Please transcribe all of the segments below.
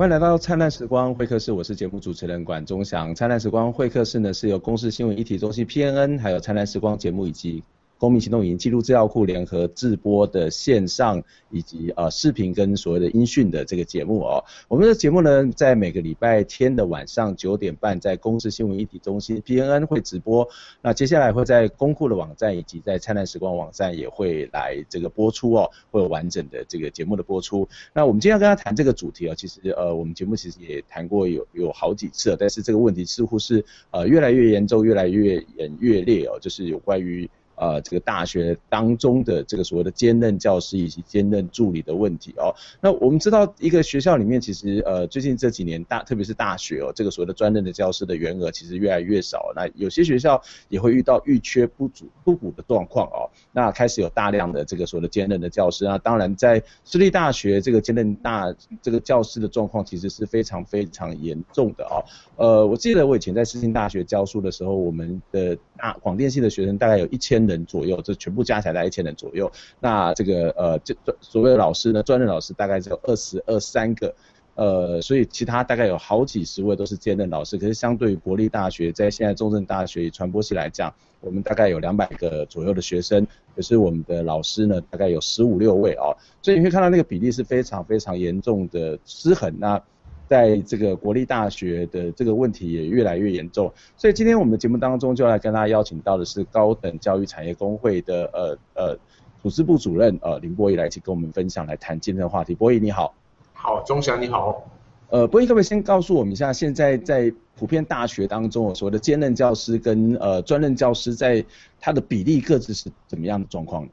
欢迎来到灿烂时光会客室，我是节目主持人管中祥。灿烂时光会客室呢，是由公司新闻议题中心 PNN，还有灿烂时光节目以及公民行动影音记录资料库联合制播的线上以及呃视频跟所谓的音讯的这个节目哦。我们的节目呢，在每个礼拜天的晚上九点半，在公视新闻议题中心 PNN 会直播。那接下来会在公库的网站以及在灿烂时光网站也会来这个播出哦，会有完整的这个节目的播出。那我们今天要跟他谈这个主题啊，其实呃我们节目其实也谈过有有好几次了，但是这个问题似乎是呃越来越严重，越来越演越烈哦，就是有关于。呃，这个大学当中的这个所谓的兼任教师以及兼任助理的问题哦。那我们知道，一个学校里面其实呃，最近这几年大，特别是大学哦，这个所谓的专任的教师的员额其实越来越少。那有些学校也会遇到预缺不足不补的状况哦。那开始有大量的这个所谓的兼任的教师啊，当然在私立大学这个兼任大这个教师的状况其实是非常非常严重的哦。呃，我记得我以前在世新大学教书的时候，我们的大广电系的学生大概有一千人左右，这全部加起来在一千人左右。那这个呃，这所谓的老师呢，专任老师大概只有二十二三个，呃，所以其他大概有好几十位都是兼任老师。可是相对于国立大学，在现在中正大学传播系来讲，我们大概有两百个左右的学生，可是我们的老师呢，大概有十五六位哦。所以你会看到那个比例是非常非常严重的失衡。那在这个国立大学的这个问题也越来越严重，所以今天我们的节目当中就来跟大家邀请到的是高等教育产业工会的呃呃组织部主任呃林波义来一起跟我们分享来谈今天的话题。波义你好，好，钟祥你好，呃波义可不可以先告诉我们一下，现在在普遍大学当中所谓的兼任教师跟呃专任教师在他的比例各自是怎么样的状况？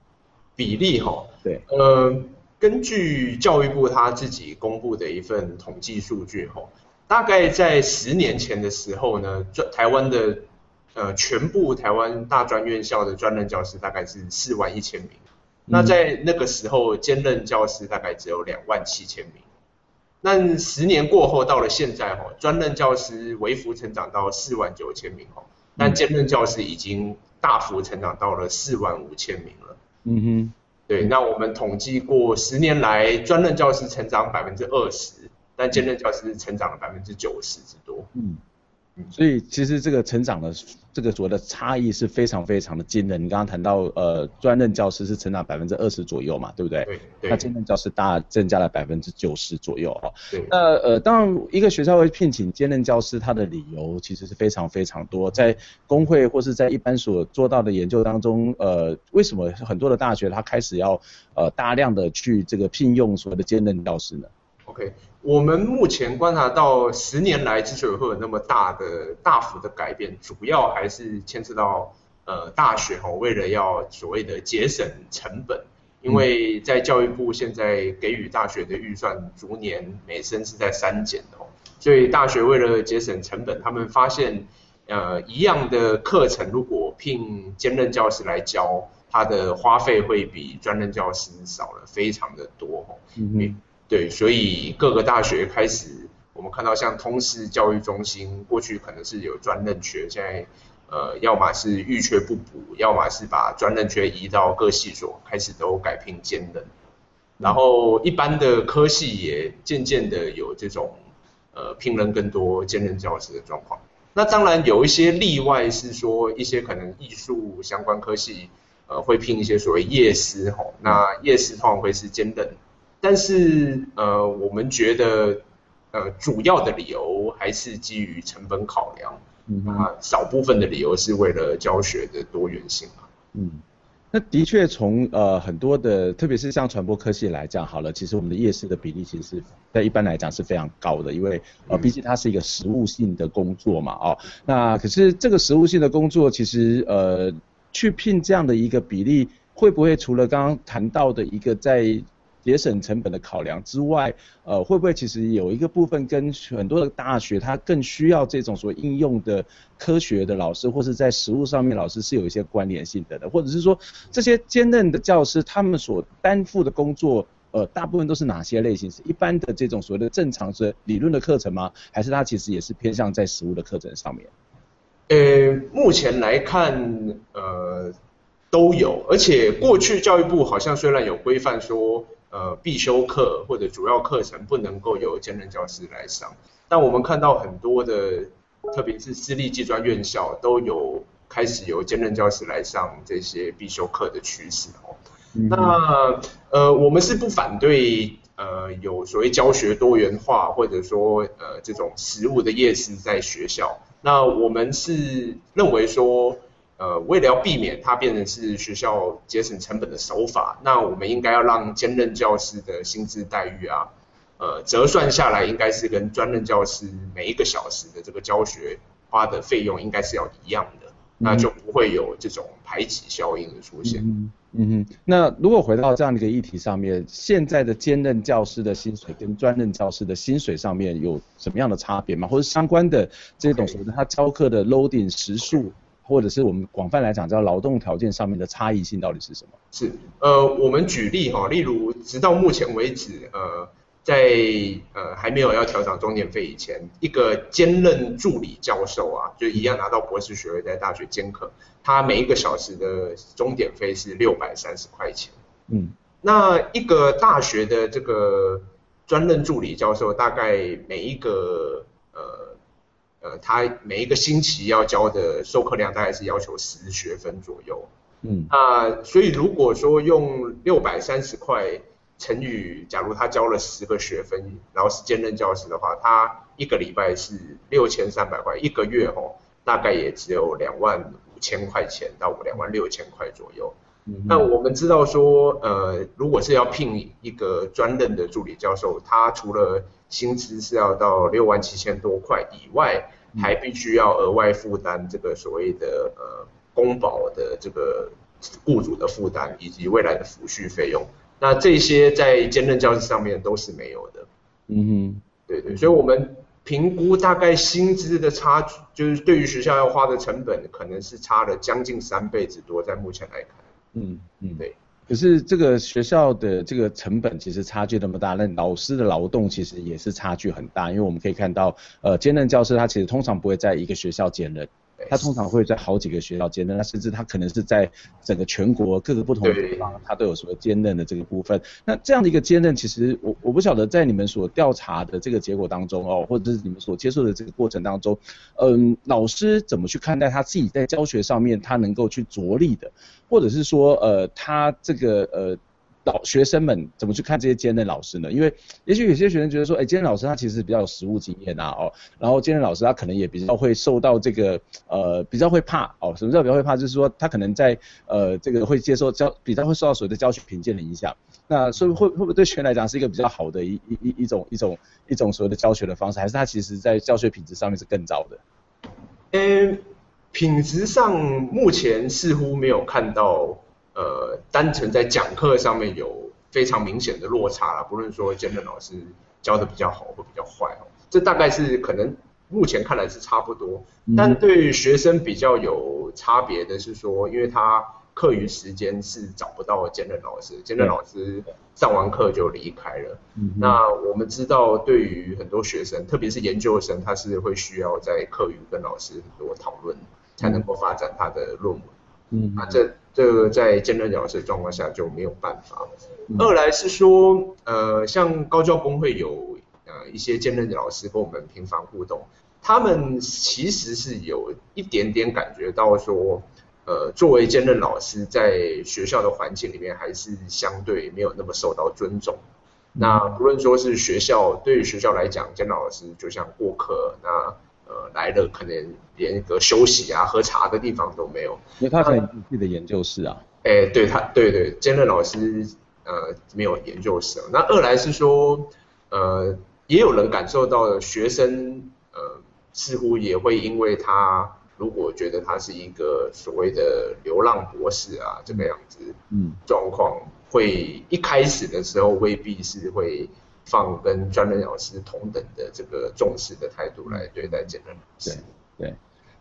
比例哈，对，呃。根据教育部他自己公布的一份统计数据，吼，大概在十年前的时候呢，专台湾的呃全部台湾大专院校的专任教师大概是四万一千名，那在那个时候兼任教师大概只有两万七千名，那十年过后到了现在，吼，专任教师微幅成长到四万九千名，吼，但兼任教师已经大幅成长到了四万五千名了，嗯哼。对，那我们统计过十年来，专任教师成长百分之二十，但兼任教师成长了百分之九十之多。嗯。所以其实这个成长的这个所谓的差异是非常非常的惊人。你刚刚谈到呃专任教师是成长百分之二十左右嘛，对不对？对。对那兼任教师大增加了百分之九十左右哈。对。那呃当然一个学校会聘请兼任教师，他的理由其实是非常非常多。在工会或是在一般所做到的研究当中，呃为什么很多的大学他开始要呃大量的去这个聘用所谓的兼任教师呢？OK。我们目前观察到，十年来之所以会有那么大的大幅的改变，主要还是牵涉到呃大学哈，为了要所谓的节省成本，因为在教育部现在给予大学的预算逐年每生是在删减哦，所以大学为了节省成本，他们发现呃一样的课程如果聘兼任教师来教，他的花费会比专任教师少了非常的多哦。嗯对，所以各个大学开始，我们看到像通识教育中心，过去可能是有专任缺，现在呃，要么是预缺不补，要么是把专任缺移到各系所，开始都改聘兼任。然后一般的科系也渐渐的有这种呃聘任更多兼任教师的状况。那当然有一些例外，是说一些可能艺术相关科系呃会聘一些所谓夜师吼，那夜师通常会是兼任。但是呃，我们觉得呃，主要的理由还是基于成本考量，嗯，啊，少部分的理由是为了教学的多元性啊。嗯，那的确从呃很多的，特别是像传播科系来讲，好了，其实我们的夜市的比例其实是在一般来讲是非常高的，因为呃，毕竟它是一个实务性的工作嘛，哦，那可是这个实务性的工作，其实呃，去聘这样的一个比例，会不会除了刚刚谈到的一个在节省成本的考量之外，呃，会不会其实有一个部分跟很多的大学，它更需要这种所谓应用的科学的老师，或是在实务上面老师是有一些关联性的的，或者是说这些兼任的教师他们所担负的工作，呃，大部分都是哪些类型？是一般的这种所谓的正常的理论的课程吗？还是它其实也是偏向在实务的课程上面？呃，目前来看，呃，都有，而且过去教育部好像虽然有规范说。呃必修课或者主要课程不能够由兼任教师来上，但我们看到很多的，特别是私立技专院校都有开始由兼任教师来上这些必修课的趋势哦。嗯、那呃我们是不反对呃有所谓教学多元化或者说呃这种实务的业师在学校，那我们是认为说。呃，为了要避免它变成是学校节省成本的手法，那我们应该要让兼任教师的薪资待遇啊，呃，折算下来应该是跟专任教师每一个小时的这个教学花的费用应该是要一样的，那就不会有这种排挤效应的出现。嗯嗯哼，那如果回到这样的一个议题上面，现在的兼任教师的薪水跟专任教师的薪水上面有什么样的差别吗？或者相关的这种什么他教课的 loading 时数？或者是我们广泛来讲叫劳动条件上面的差异性到底是什么？是，呃，我们举例哈，例如直到目前为止，呃，在呃还没有要调涨钟点费以前，一个兼任助理教授啊，就一样拿到博士学位在大学兼课，他每一个小时的钟点费是六百三十块钱。嗯，那一个大学的这个专任助理教授，大概每一个呃。呃，他每一个星期要教的授课量大概是要求十学分左右。嗯，那所以如果说用六百三十块乘以，假如他教了十个学分，然后是兼任教师的话，他一个礼拜是六千三百块，一个月哦，大概也只有两万五千块钱到两万六千块左右。嗯，那我们知道说，呃，如果是要聘一个专任的助理教授，他除了薪资是要到六万七千多块以外，还必须要额外负担这个所谓的呃公保的这个雇主的负担，以及未来的抚恤费用。那这些在兼任教师上面都是没有的。嗯哼，对对，所以我们评估大概薪资的差距，就是对于学校要花的成本，可能是差了将近三倍之多，在目前来看。嗯嗯，对。可是这个学校的这个成本其实差距那么大，那老师的劳动其实也是差距很大，因为我们可以看到，呃，兼任教师他其实通常不会在一个学校兼任。他通常会在好几个学校兼任，那甚至他可能是在整个全国各个不同的地方，他都有所谓兼任的这个部分。那这样的一个兼任，其实我我不晓得在你们所调查的这个结果当中哦，或者是你们所接受的这个过程当中，嗯，老师怎么去看待他自己在教学上面他能够去着力的，或者是说呃他这个呃。老学生们怎么去看这些兼任老师呢？因为也许有些学生觉得说，哎，兼任老师他其实比较有实务经验啊，哦，然后兼任老师他可能也比较会受到这个呃比较会怕哦，什么叫比较会怕？就是说他可能在呃这个会接受教比较会受到所谓的教学评鉴的影响。那所以会会不会对学生来讲是一个比较好的一一一一种一种一种所谓的教学的方式，还是他其实在教学品质上面是更糟的？嗯，品质上目前似乎没有看到。呃，单纯在讲课上面有非常明显的落差啦，不论说兼任老师教的比较好或比较坏哦，这大概是可能目前看来是差不多，但对学生比较有差别的是说，因为他课余时间是找不到兼任老师，兼任老师上完课就离开了。那我们知道，对于很多学生，特别是研究生，他是会需要在课余跟老师很多讨论，才能够发展他的论文。嗯，那这这个在兼任老师的状况下就没有办法。二来是说，呃，像高教工会有呃一些兼任老师跟我们频繁互动，他们其实是有一点点感觉到说，呃，作为兼任老师在学校的环境里面还是相对没有那么受到尊重。那不论说是学校，对于学校来讲，兼任老师就像过客，那。呃，来了可能连个休息啊、喝茶的地方都没有，因为他有自己的研究室啊。哎、欸，对他，对对，兼任老师呃没有研究室。那二来是说，呃，也有人感受到学生呃似乎也会因为他如果觉得他是一个所谓的流浪博士啊这个样子，嗯，状况会一开始的时候未必是会。放跟专任老师同等的这个重视的态度来对待兼任老师。对对，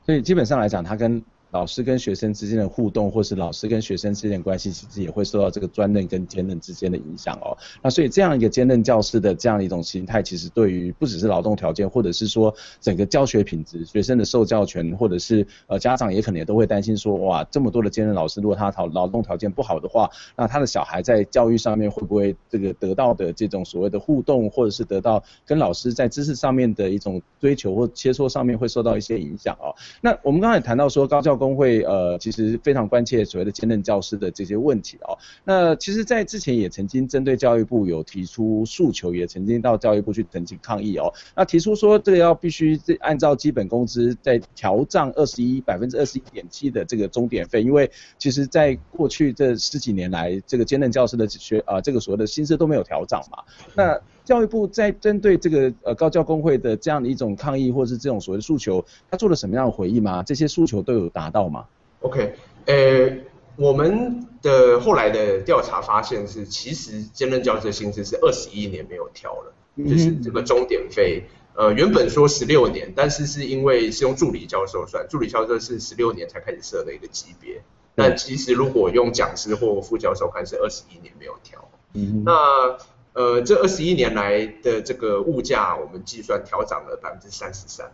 所以基本上来讲，他跟老师跟学生之间的互动，或是老师跟学生之间的关系，其实也会受到这个专任跟兼任之间的影响哦。那所以这样一个兼任教师的这样一种形态，其实对于不只是劳动条件，或者是说整个教学品质、学生的受教权，或者是呃家长也可能也都会担心说，哇，这么多的兼任老师，如果他讨劳动条件不好的话，那他的小孩在教育上面会不会这个得到的这种所谓的互动，或者是得到跟老师在知识上面的一种追求或切磋上面会受到一些影响哦。那我们刚才谈到说高教工工会呃其实非常关切所谓的兼任教师的这些问题哦。那其实，在之前也曾经针对教育部有提出诉求，也曾经到教育部去陈情抗议哦。那提出说这个要必须按照基本工资再调涨二十一百分之二十一点七的这个钟点费，因为其实在过去这十几年来，这个兼任教师的学啊这个所谓的薪资都没有调涨嘛。那教育部在针对这个呃高教工会的这样的一种抗议，或者是这种所谓的诉求，他做了什么样的回应吗？这些诉求都有达到吗？OK，呃，我们的后来的调查发现是，其实兼任教师的薪资是二十一年没有调了，就是这个钟点费，呃，原本说十六年，但是是因为是用助理教授算，助理教授是十六年才开始设的一个级别，但其实如果用讲师或副教授看是二十一年没有调，嗯，那。呃，这二十一年来的这个物价，我们计算调涨了百分之三十三，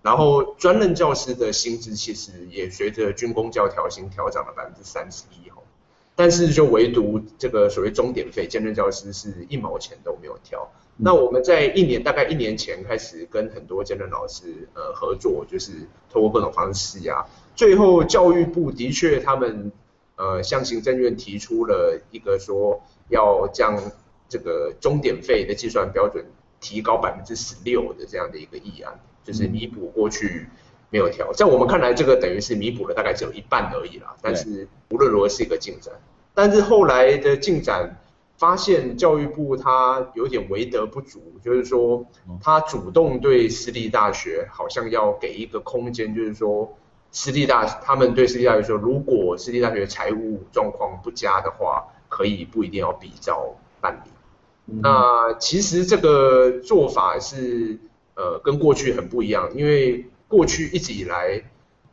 然后专任教师的薪资其实也随着军公教调薪调涨了百分之三十一，但是就唯独这个所谓钟点费，兼任教师是一毛钱都没有调。那我们在一年大概一年前开始跟很多兼任老师呃合作，就是透过各种方式施压，最后教育部的确他们呃向行政院提出了一个说要将。这个钟点费的计算标准提高百分之十六的这样的一个议案，就是弥补过去没有调。在我们看来，这个等于是弥补了大概只有一半而已啦。但是无论如何是一个进展。但是后来的进展发现，教育部他有点为德不足，就是说他主动对私立大学好像要给一个空间，就是说私立大他们对私立大学说，如果私立大学财务状况不佳的话，可以不一定要比照办理。那其实这个做法是呃跟过去很不一样，因为过去一直以来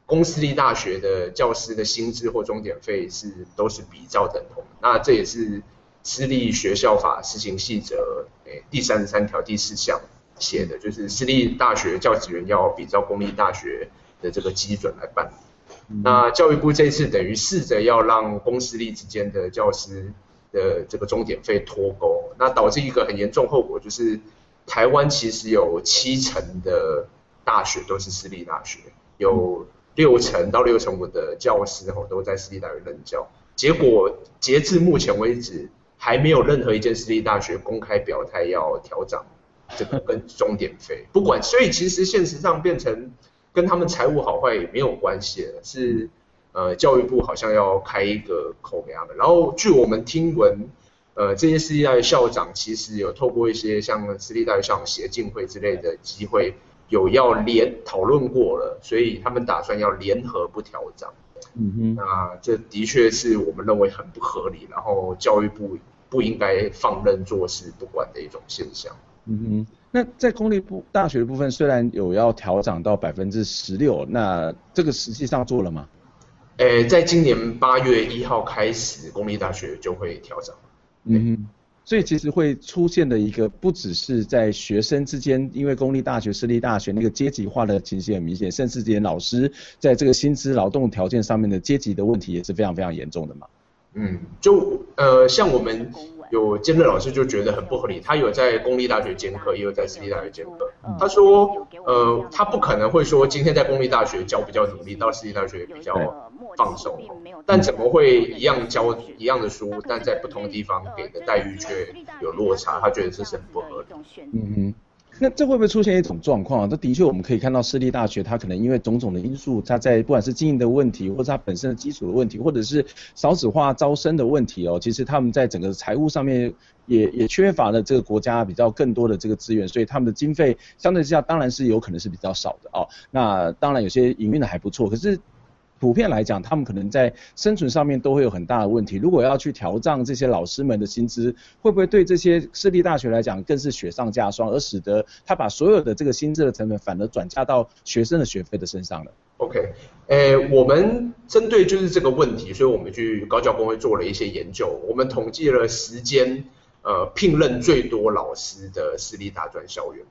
公私立大学的教师的薪资或钟点费是都是比较等同，那这也是私立学校法施行细则诶第三十三条第四项写的，就是私立大学教职员要比照公立大学的这个基准来办。理。那教育部这次等于试着要让公私立之间的教师的这个钟点费脱钩，那导致一个很严重后果，就是台湾其实有七成的大学都是私立大学，有六成到六成五的教师吼都在私立大学任教，结果截至目前为止，还没有任何一间私立大学公开表态要调涨这个跟终点费，不管，所以其实现实上变成跟他们财务好坏也没有关系了，是。呃，教育部好像要开一个口给他们，然后据我们听闻，呃，这些私立大学校长其实有透过一些像私立大学校长协进会之类的机会，有要联讨论过了，所以他们打算要联合不调涨。嗯哼，那这的确是我们认为很不合理，然后教育部不应该放任做事不管的一种现象。嗯哼，那在公立部大学的部分，虽然有要调涨到百分之十六，那这个实际上做了吗？诶，在今年八月一号开始，公立大学就会调整。嗯，所以其实会出现的一个，不只是在学生之间，因为公立大学、私立大学那个阶级化的情形很明显，甚至这些老师在这个薪资、劳动条件上面的阶级的问题也是非常非常严重的嘛。嗯，就呃，像我们。有兼任老师就觉得很不合理，他有在公立大学兼课，也有在私立大学兼课。他说，呃，他不可能会说今天在公立大学教比较努力，到私立大学比较放手。但怎么会一样教一样的书，但在不同的地方给的待遇却有落差？他觉得这是很不合理。嗯哼。那这会不会出现一种状况啊？这的确我们可以看到私立大学，它可能因为种种的因素，它在不管是经营的问题，或者它本身的基础的问题，或者是少子化招生的问题哦，其实他们在整个财务上面也也缺乏了这个国家比较更多的这个资源，所以他们的经费相对之下当然是有可能是比较少的哦。那当然有些营运的还不错，可是。普遍来讲，他们可能在生存上面都会有很大的问题。如果要去调涨这些老师们的薪资，会不会对这些私立大学来讲更是雪上加霜，而使得他把所有的这个薪资的成本反而转嫁到学生的学费的身上了？OK，诶，我们针对就是这个问题，所以我们去高教工会做了一些研究。我们统计了时间呃聘任最多老师的私立大专校园，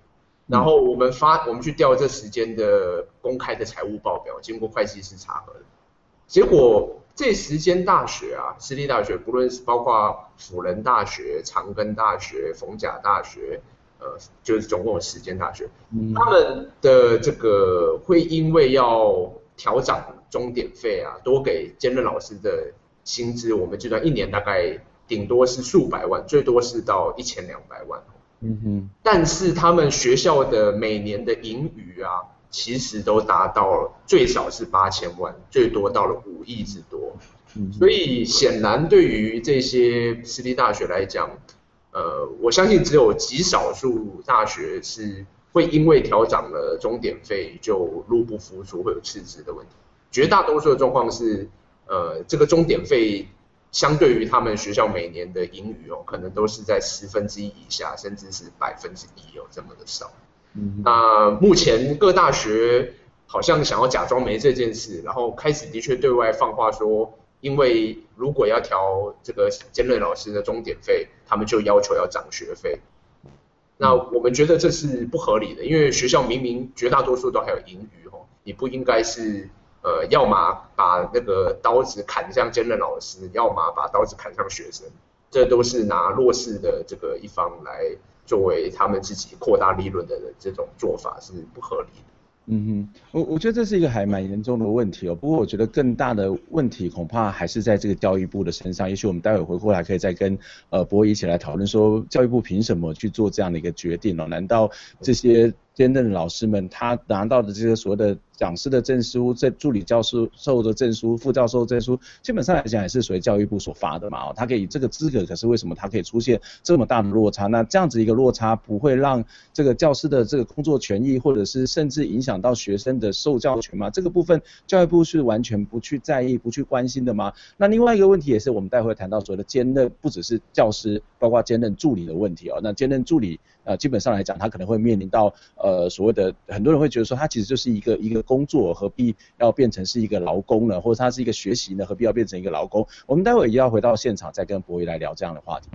然后我们发我们去调这时间的公开的财务报表，经过会计师查核，结果这时间大学啊，私立大学不论是包括辅仁大学、长庚大学、逢甲大学。呃，就是总共有十间大学，嗯、他们的这个会因为要调涨钟点费啊，多给兼任老师的薪资，我们计算一年大概顶多是数百万，最多是到一千两百万。嗯哼。但是他们学校的每年的盈余啊，其实都达到了最少是八千万，最多到了五亿之多。嗯。所以显然对于这些私立大学来讲，呃，我相信只有极少数大学是会因为调涨了终点费就入不敷出，会有赤字的问题。绝大多数的状况是，呃，这个终点费相对于他们学校每年的盈余哦，可能都是在十分之一以下，甚至是百分之一有这么的少。嗯，那目前各大学好像想要假装没这件事，然后开始的确对外放话说。因为如果要调这个兼任老师的钟点费，他们就要求要涨学费。那我们觉得这是不合理的，因为学校明明绝大多数都还有盈余哦，你不应该是呃，要么把那个刀子砍向兼任老师，要么把刀子砍向学生，这都是拿弱势的这个一方来作为他们自己扩大利润的这种做法是不合理的。嗯哼，我我觉得这是一个还蛮严重的问题哦。不过我觉得更大的问题恐怕还是在这个教育部的身上。也许我们待会回过来可以再跟呃博一起来讨论说，教育部凭什么去做这样的一个决定呢？难道这些？兼任的老师们，他拿到的这些所谓的讲师的证书、这助理教师授的证书、副教授证书，基本上来讲也是属于教育部所发的嘛。哦，他可以这个资格，可是为什么他可以出现这么大的落差？那这样子一个落差不会让这个教师的这个工作权益，或者是甚至影响到学生的受教权吗？这个部分教育部是完全不去在意、不去关心的吗？那另外一个问题也是我们待会谈到所谓的兼任，不只是教师，包括兼任助理的问题哦。那兼任助理。呃，基本上来讲，他可能会面临到呃呃所谓的很多人会觉得说，他其实就是一个一个工作，何必要变成是一个劳工呢？或者他是一个学习呢，何必要变成一个劳工？我们待会也要回到现场，再跟博弈来聊这样的话题。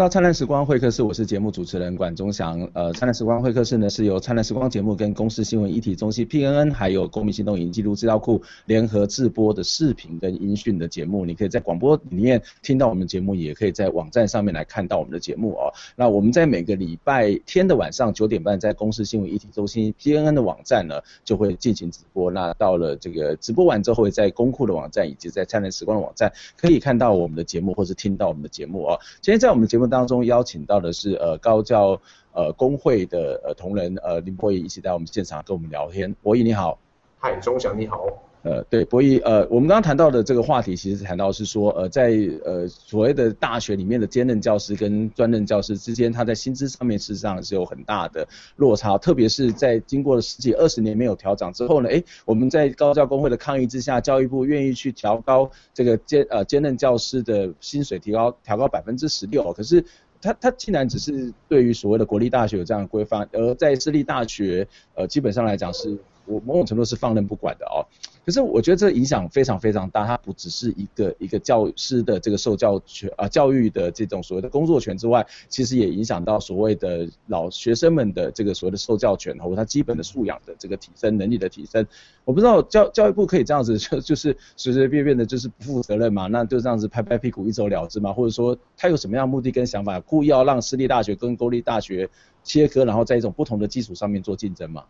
到灿烂时光会客室，我是节目主持人管中祥。呃，灿烂时光会客室呢是由灿烂时光节目跟公司新闻议题中心 PNN 还有公民行动影音记录资料库联合制播的视频跟音讯的节目。你可以在广播里面听到我们节目，也可以在网站上面来看到我们的节目哦。那我们在每个礼拜天的晚上九点半，在公司新闻议题中心 PNN 的网站呢就会进行直播。那到了这个直播完之后，会在公库的网站以及在灿烂时光的网站可以看到我们的节目或是听到我们的节目哦。今天在我们的节目当中邀请到的是呃高教呃工会的呃同仁呃林柏宜一起在我们现场跟我们聊天。柏宜你好。嗨，钟祥你好。呃对，博弈呃我们刚刚谈到的这个话题，其实谈到是说呃在呃所谓的大学里面的兼任教师跟专任教师之间，他在薪资上面事实上是有很大的落差，特别是在经过了十几二十年没有调整之后呢，诶我们在高教工会的抗议之下，教育部愿意去调高这个兼呃兼任教师的薪水，提高调高百分之十六，可是。他他竟然只是对于所谓的国立大学有这样的规范，而在私立大学，呃，基本上来讲是，我某种程度是放任不管的哦。可是我觉得这影响非常非常大，它不只是一个一个教师的这个受教权啊，教育的这种所谓的工作权之外，其实也影响到所谓的老学生们的这个所谓的受教权和他基本的素养的这个提升能力的提升。我不知道教教育部可以这样子 就就是随随便便的就是不负责任嘛？那就这样子拍拍屁股一走了之嘛？或者说他有什么样目的跟想法，故意要让私立大学跟公立大学切割，然后在一种不同的基础上面做竞争嘛？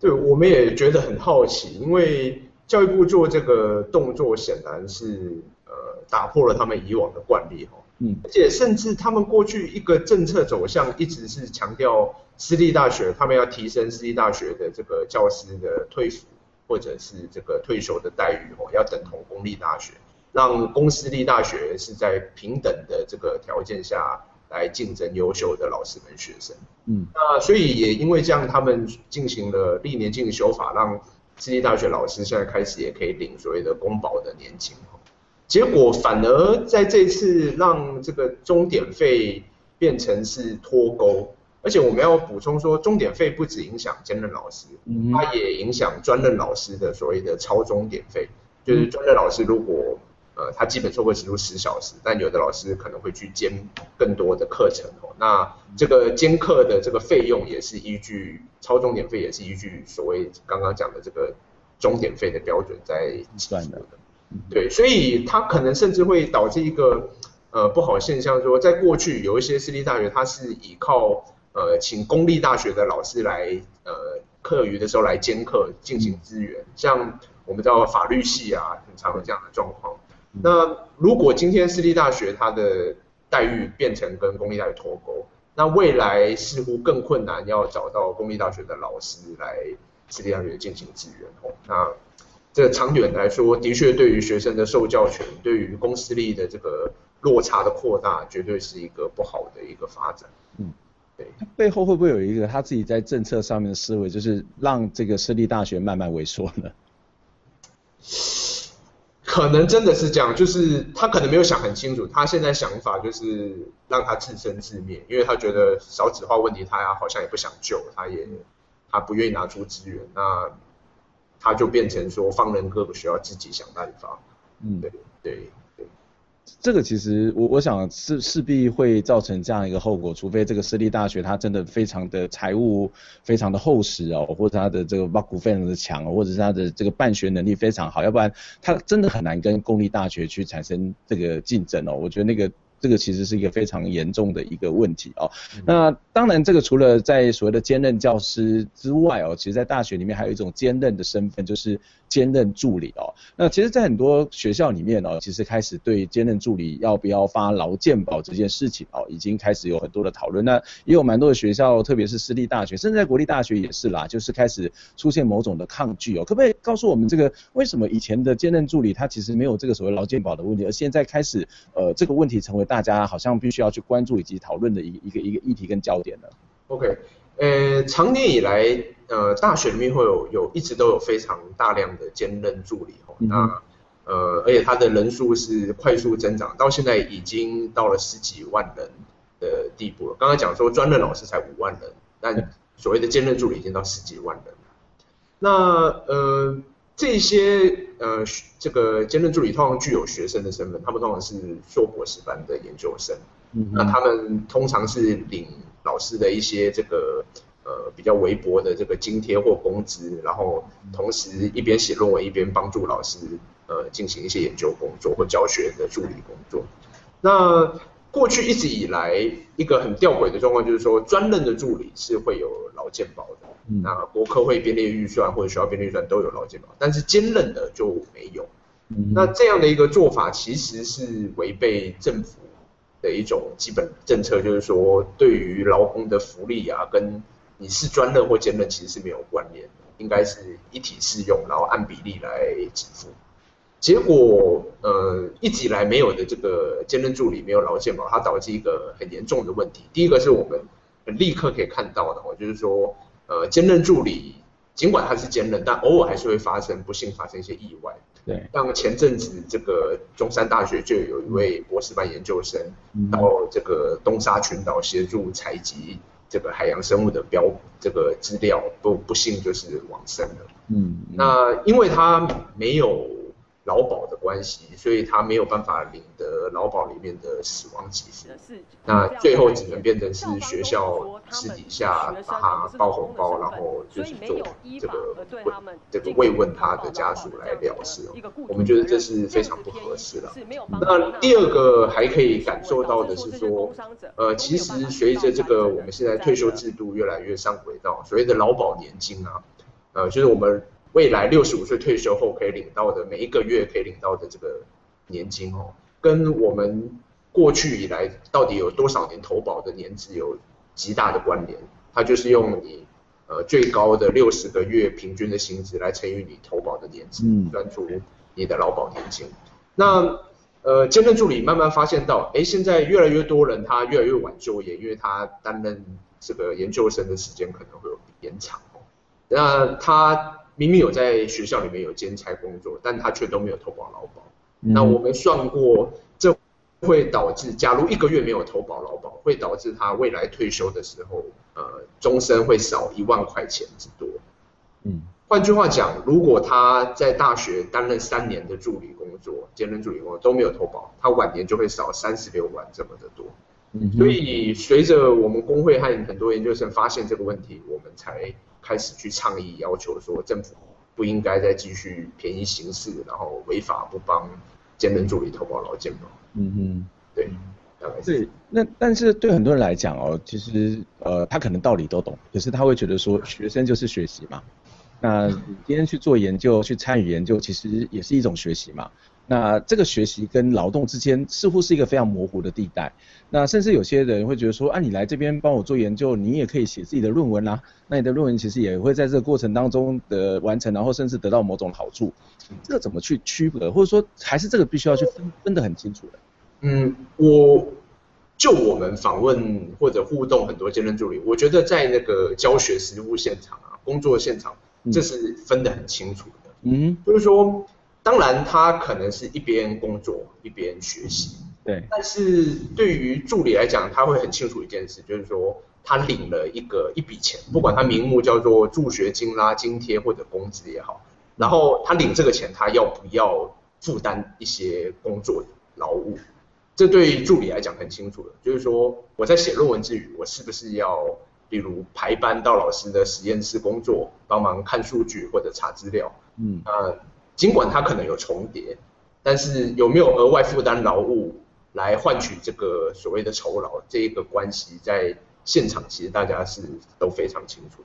对，我们也觉得很好奇，因为教育部做这个动作显然是呃打破了他们以往的惯例哈。嗯，而且甚至他们过去一个政策走向一直是强调私立大学，他们要提升私立大学的这个教师的退服或者是这个退休的待遇哦，要等同公立大学，让公私立大学是在平等的这个条件下来竞争优秀的老师跟学生。嗯，那所以也因为这样，他们进行了历年进行修法，让私立大学老师现在开始也可以领所谓的公保的年金。结果反而在这次让这个钟点费变成是脱钩，而且我们要补充说，钟点费不只影响兼任老师，它也影响专任老师的所谓的超钟点费。就是专任老师如果呃他基本授课时数十小时，但有的老师可能会去兼更多的课程哦，那这个兼课的这个费用也是依据超重点费也是依据所谓刚刚讲的这个终点费的标准在算的。对，所以它可能甚至会导致一个呃不好现象，说在过去有一些私立大学，它是依靠呃请公立大学的老师来呃课余的时候来兼课进行支援，像我们知道法律系啊，很常有这样的状况。那如果今天私立大学它的待遇变成跟公立大学脱钩，那未来似乎更困难要找到公立大学的老师来私立大学进行支援哦，那。这个长远来说，的确对于学生的受教权，对于公私立的这个落差的扩大，绝对是一个不好的一个发展。嗯，对。背后会不会有一个他自己在政策上面的思维，就是让这个私立大学慢慢萎缩呢？可能真的是这样，就是他可能没有想很清楚，他现在想法就是让他自生自灭，因为他觉得少子化问题，他好像也不想救，他也他不愿意拿出资源。那他就变成说，放任各个学校自己想办法。嗯，对对对，这个其实我我想势势必会造成这样一个后果，除非这个私立大学它真的非常的财务非常的厚实哦，或者它的这个挖股非常的强，或者是它的这个办学能力非常好，要不然它真的很难跟公立大学去产生这个竞争哦。我觉得那个。这个其实是一个非常严重的一个问题哦。那当然，这个除了在所谓的兼任教师之外哦，其实在大学里面还有一种兼任的身份，就是兼任助理哦。那其实，在很多学校里面哦，其实开始对兼任助理要不要发劳健保这件事情哦，已经开始有很多的讨论。那也有蛮多的学校，特别是私立大学，甚至在国立大学也是啦，就是开始出现某种的抗拒哦。可不可以告诉我们，这个为什么以前的兼任助理他其实没有这个所谓劳健保的问题，而现在开始呃这个问题成为大家好像必须要去关注以及讨论的一个一个一个议题跟焦点呢？OK，呃，长年以来，呃，大学里面会有有一直都有非常大量的兼任助理哦，嗯、那呃，而且他的人数是快速增长，到现在已经到了十几万人的地步了。刚刚讲说专任老师才五万人，但所谓的兼任助理已经到十几万人。那呃。这些呃，这个兼任助理通常具有学生的身份，他们通常是硕博士班的研究生。嗯，那他们通常是领老师的一些这个呃比较微薄的这个津贴或工资，然后同时一边写论文一边帮助老师呃进行一些研究工作或教学的助理工作。那过去一直以来一个很吊诡的状况就是说，专任的助理是会有劳健保的。那国科会编列预算或者学校编列预算都有劳健保，但是兼任的就没有。那这样的一个做法其实是违背政府的一种基本政策，就是说对于劳工的福利啊，跟你是专任或兼任其实是没有关联，应该是一体适用，然后按比例来给付。结果呃一直以来没有的这个兼任助理没有劳健保，它导致一个很严重的问题。第一个是我们立刻可以看到的，就是说。呃，兼任助理尽管他是兼任，但偶尔还是会发生不幸发生一些意外。对，像前阵子这个中山大学就有一位博士班研究生到这个东沙群岛协助采集这个海洋生物的标这个资料，不不幸就是往生了。嗯，那因为他没有。劳保的关系，所以他没有办法领得劳保里面的死亡给付，那最后只能变成是学校私底下把他包红包，然后就是做这个慰这个慰问他的家属来了事。我们觉得这是非常不合适的。那第二个还可以感受到的是说，呃，其实随着这个我们现在退休制度越来越上轨道，所谓的劳保年金啊。呃，就是我们未来六十五岁退休后可以领到的每一个月可以领到的这个年金哦，跟我们过去以来到底有多少年投保的年资有极大的关联。它就是用你呃最高的六十个月平均的薪资来乘以你投保的年资，算出你的劳保年金。那呃，兼任助理慢慢发现到，哎，现在越来越多人他越来越晚就业，因为他担任这个研究生的时间可能会有延长哦。那他明明有在学校里面有兼差工作，但他却都没有投保劳保。嗯、那我们算过，这会导致，假如一个月没有投保劳保，会导致他未来退休的时候，呃，终身会少一万块钱之多。嗯。换句话讲，如果他在大学担任三年的助理工作，兼任助理工作都没有投保，他晚年就会少三十六万这么的多。嗯，所以随着我们工会和很多研究生发现这个问题，我们才开始去倡议，要求说政府不应该再继续便宜行事，然后违法不帮兼任助理投保劳健保。嗯哼，对，是。对，那但是对很多人来讲哦，其实呃他可能道理都懂，可是他会觉得说学生就是学习嘛。那你今天去做研究，去参与研究，其实也是一种学习嘛。那这个学习跟劳动之间似乎是一个非常模糊的地带。那甚至有些人会觉得说，啊，你来这边帮我做研究，你也可以写自己的论文啦。那你的论文其实也会在这个过程当中的完成，然后甚至得到某种好处。这个怎么去区隔，或者说还是这个必须要去分分得很清楚的？嗯，我就我们访问或者互动很多兼任助理，我觉得在那个教学实务现场啊，工作现场。这是分得很清楚的，嗯，就是说，当然他可能是一边工作一边学习，对，但是对于助理来讲，他会很清楚一件事，就是说他领了一个一笔钱，不管他名目叫做助学金啦、津贴或者工资也好，然后他领这个钱，他要不要负担一些工作劳务？这对助理来讲很清楚的，就是说我在写论文之余，我是不是要？比如排班到老师的实验室工作，帮忙看数据或者查资料。嗯，呃，尽管它可能有重叠，但是有没有额外负担劳务来换取这个所谓的酬劳，这一个关系在现场其实大家是都非常清楚。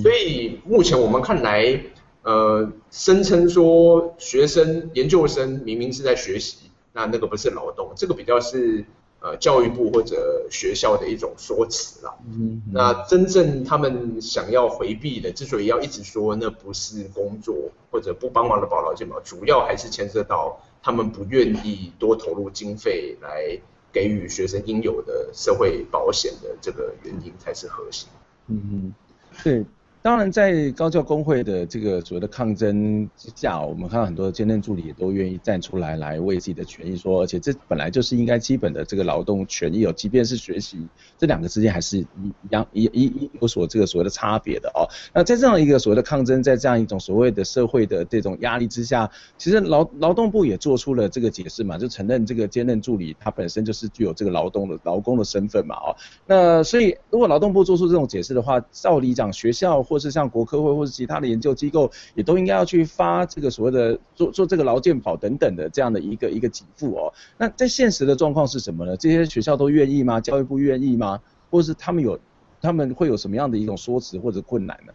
所以目前我们看来，呃，声称说学生研究生明明是在学习，那那个不是劳动，这个比较是。呃，教育部或者学校的一种说辞啦。嗯，那真正他们想要回避的，之所以要一直说那不是工作或者不帮忙的保劳健保，主要还是牵涉到他们不愿意多投入经费来给予学生应有的社会保险的这个原因才是核心。嗯嗯，对。当然，在高教工会的这个所谓的抗争之下，我们看到很多的兼任助理也都愿意站出来，来为自己的权益说，而且这本来就是应该基本的这个劳动权益哦，即便是学习，这两个之间还是一样一一一有所这个所谓的差别的哦。那在这样一个所谓的抗争，在这样一种所谓的社会的这种压力之下，其实劳劳动部也做出了这个解释嘛，就承认这个兼任助理他本身就是具有这个劳动的劳工的身份嘛哦。那所以如果劳动部做出这种解释的话，照理讲学校或或是像国科会或是其他的研究机构，也都应该要去发这个所谓的做做这个劳健保等等的这样的一个一个给付哦。那在现实的状况是什么呢？这些学校都愿意吗？教育部愿意吗？或是他们有他们会有什么样的一种说辞或者困难呢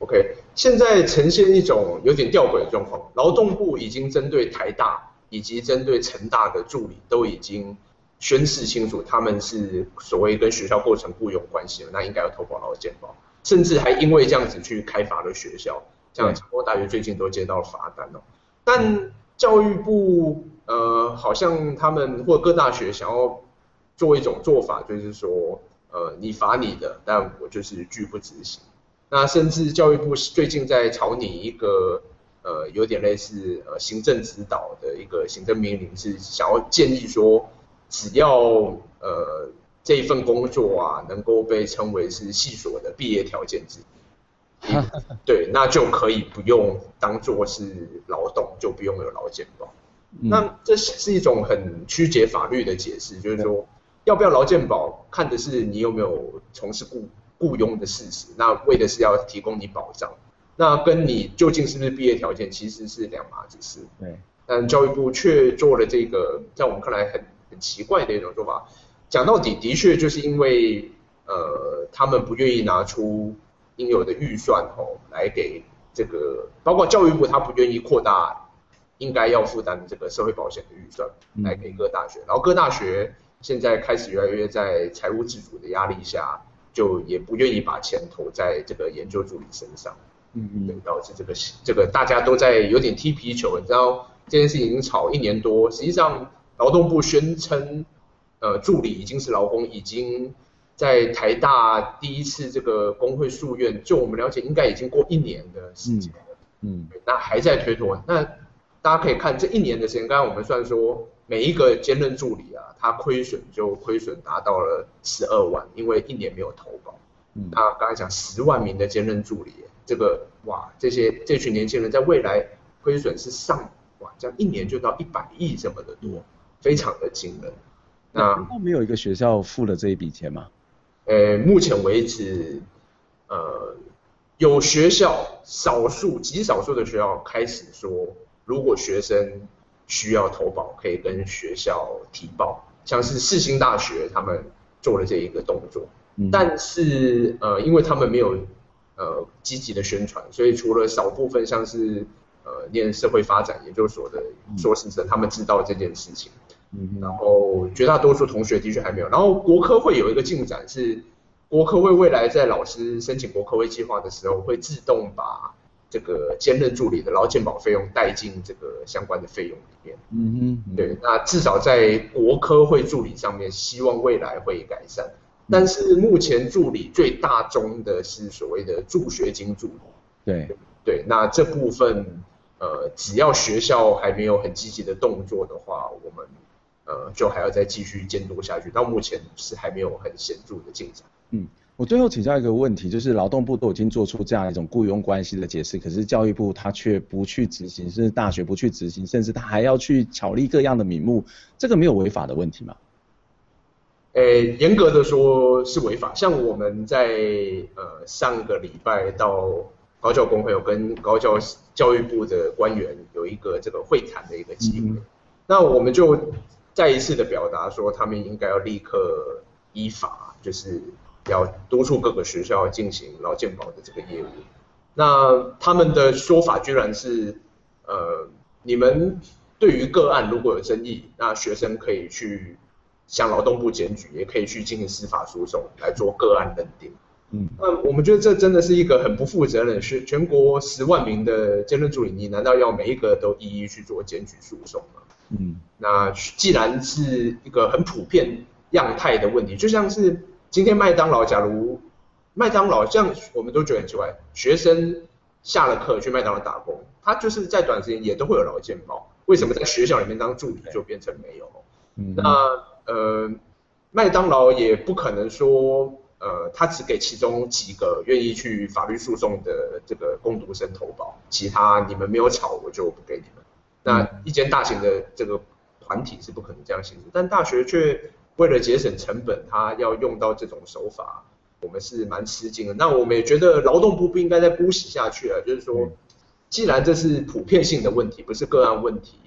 ？OK，现在呈现一种有点吊诡的状况，劳动部已经针对台大以及针对成大的助理都已经宣示清楚，他们是所谓跟学校构成雇佣关系了，那应该要投保劳健保。甚至还因为这样子去开罚了学校，像成功大学最近都接到了罚单哦。但教育部呃，好像他们或各大学想要做一种做法，就是说呃，你罚你的，但我就是拒不执行。那甚至教育部最近在草拟一个呃，有点类似呃行政指导的一个行政命令，是想要建议说，只要呃。这一份工作啊，能够被称为是系所的毕业条件之一，对，那就可以不用当做是劳动，就不用有劳健保。嗯、那这是一种很曲解法律的解释，就是说要不要劳健保，看的是你有没有从事雇雇佣的事实，那为的是要提供你保障。那跟你究竟是不是毕业条件，其实是两码子事。对，但教育部却做了这个，在我们看来很很奇怪的一种做法。讲到底，的确就是因为，呃，他们不愿意拿出应有的预算吼，来给这个包括教育部他不愿意扩大应该要负担的这个社会保险的预算来给各大学，然后各大学现在开始越来越在财务自主的压力下，就也不愿意把钱投在这个研究助理身上。嗯嗯，对，导致这个这个大家都在有点踢皮球，你知道这件事情已经吵一年多，实际上劳动部宣称，呃，助理已经是劳工，已经在台大第一次这个工会诉愿，就我们了解，应该已经过一年的时间了，嗯，嗯，那还在推脱，那大家可以看这一年的时间，刚刚我们算说每一个兼任助理啊，他亏损就亏损达到了十二万，因为一年没有投保，嗯，那刚才讲十万名的兼任助理。这个哇，这些这群年轻人在未来亏损是上哇，这样一年就到一百亿这么的多，非常的惊人。那没有一个学校付了这一笔钱吗？呃，目前为止，呃，有学校少数极少数的学校开始说，如果学生需要投保，可以跟学校提报，像是世新大学他们做了这一个动作，嗯、但是呃，因为他们没有。呃，积极的宣传，所以除了少部分像是呃念社会发展研究所的硕士生，他们知道这件事情，嗯，然后绝大多数同学的确还没有。然后国科会有一个进展是，国科会未来在老师申请国科会计划的时候，会自动把这个兼任助理的劳健保费用带进这个相关的费用里面，嗯哼，对，那至少在国科会助理上面，希望未来会改善。但是目前助理最大宗的是所谓的助学金助理，对对，那这部分呃，只要学校还没有很积极的动作的话，我们呃就还要再继续监督下去。到目前是还没有很显著的进展。嗯，我最后请教一个问题，就是劳动部都已经做出这样一种雇佣关系的解释，可是教育部他却不去执行，甚至大学不去执行，甚至他还要去巧立各样的名目，这个没有违法的问题吗？诶，严格的说是违法。像我们在呃上个礼拜到高教工会有跟高教教育部的官员有一个这个会谈的一个机会，嗯，那我们就再一次的表达说，他们应该要立刻依法，就是要督促各个学校进行劳健保的这个业务。那他们的说法居然是，呃，你们对于个案如果有争议，那学生可以去。向劳动部检举，也可以去进行司法诉讼来做个案认定。嗯，那我们觉得这真的是一个很不负责任，是全国十万名的兼任助理，你难道要每一个都一一去做检举诉讼吗？嗯，那既然是一个很普遍样态的问题，就像是今天麦当劳，假如麦当劳这样，我们都觉得很奇怪，学生下了课去麦当劳打工，他就是在短时间也都会有劳健保，为什么在学校里面当助理就变成没有？嗯，那。呃，麦当劳也不可能说，呃，他只给其中几个愿意去法律诉讼的这个工读生投保，其他你们没有吵，我就不给你们。那一间大型的这个团体是不可能这样行事，但大学却为了节省成本，他要用到这种手法，我们是蛮吃惊的。那我们也觉得劳动部不应该再姑息下去了，就是说，既然这是普遍性的问题，不是个案问题，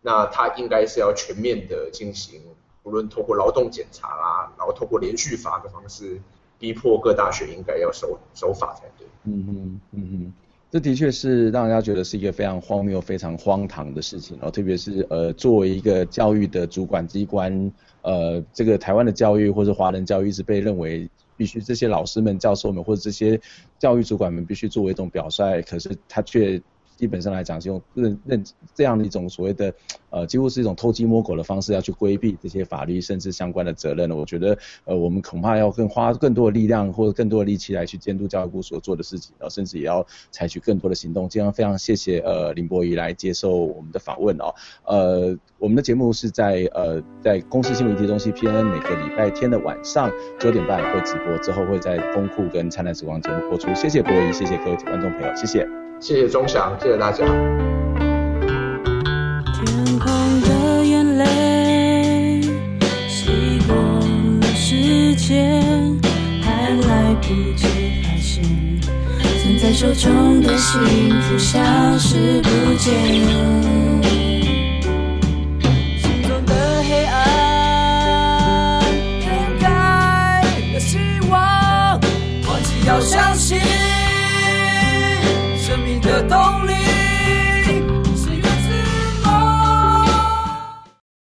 那他应该是要全面的进行。无论透过劳动检查啦，然后透过连续罚的方式，逼迫各大学应该要守守法才对。嗯嗯嗯嗯，这的确是让人家觉得是一个非常荒谬、非常荒唐的事情哦。特别是呃，作为一个教育的主管机关，呃，这个台湾的教育或者华人教育是被认为必须这些老师们、教授们或者这些教育主管们必须作为一种表率，可是他却。基本上来讲，是用认认这样的一种所谓的呃，几乎是一种偷鸡摸狗的方式，要去规避这些法律甚至相关的责任呢。我觉得呃，我们恐怕要更花更多的力量或者更多的力气来去监督教育部所做的事情，然后甚至也要采取更多的行动。今天非常谢谢呃林博仪来接受我们的访问哦。呃，我们的节目是在呃在公司新闻议题中心 PNN 每个礼拜天的晚上九点半会直播，之后会在公库跟灿烂时光节目播出。谢谢博仪，谢谢各位观众朋友，谢谢。谢谢钟祥，谢谢大家。天空的眼泪，洗过了时间，还来不及发现，攥在手中的幸福消失不见。心中的黑暗。我只要想。